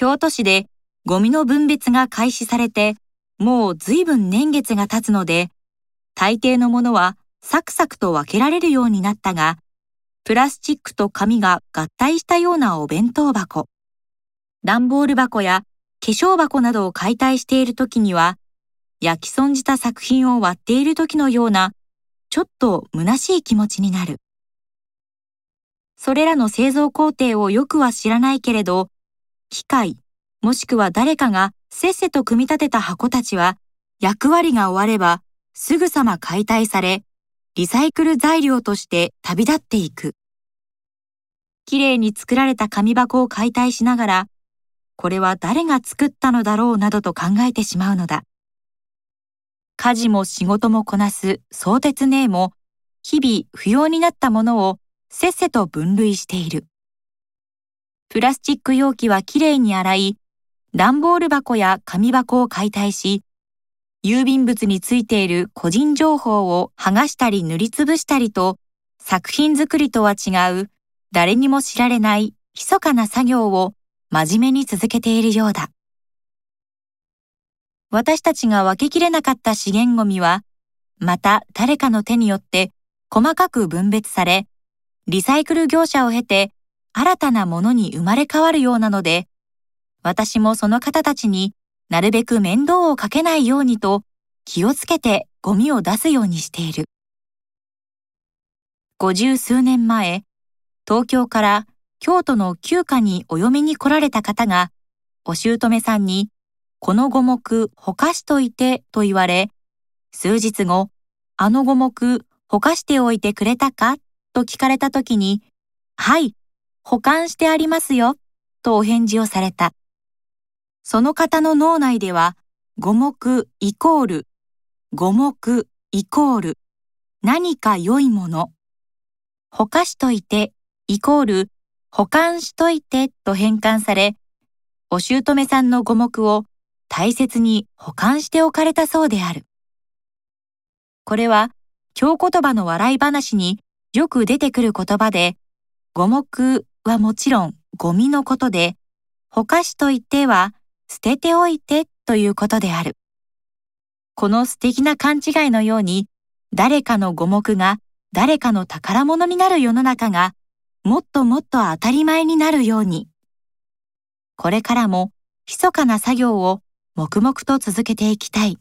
京都市でゴミの分別が開始されて、もう随分年月が経つので、大抵のものはサクサクと分けられるようになったが、プラスチックと紙が合体したようなお弁当箱、段ボール箱や化粧箱などを解体している時には、焼き損じた作品を割っている時のような、ちょっと虚しい気持ちになる。それらの製造工程をよくは知らないけれど、機械、もしくは誰かがせっせと組み立てた箱たちは、役割が終われば、すぐさま解体され、リサイクル材料として旅立っていく。きれいに作られた紙箱を解体しながら、これは誰が作ったのだろうなどと考えてしまうのだ。家事も仕事もこなす相鉄姉も、日々不要になったものをせっせと分類している。プラスチック容器はきれいに洗い、段ボール箱や紙箱を解体し、郵便物についている個人情報を剥がしたり塗りつぶしたりと、作品作りとは違う、誰にも知られない密かな作業を真面目に続けているようだ。私たちが分けきれなかった資源ゴミは、また誰かの手によって細かく分別され、リサイクル業者を経て新たなものに生まれ変わるようなので、私もその方たちになるべく面倒をかけないようにと気をつけてゴミを出すようにしている。五十数年前、東京から京都の旧家にお嫁に来られた方が、お姑さんに、この五目ほかしといてと言われ、数日後、あの五目ほかしておいてくれたかと聞かれた時に、はい、保管してありますよ、とお返事をされた。その方の脳内では、五目イコール、五目イコール、何か良いもの。ほかしといて、イコール、保管しといてと変換され、お姑さんの五目を大切に保管しておかれたそうである。これは、京言葉の笑い話によく出てくる言葉で、五目はもちろんゴミのことで、ほかしといては捨てておいてということである。この素敵な勘違いのように、誰かの五目が誰かの宝物になる世の中が、もっともっと当たり前になるように。これからも、密かな作業を黙々と続けていきたい。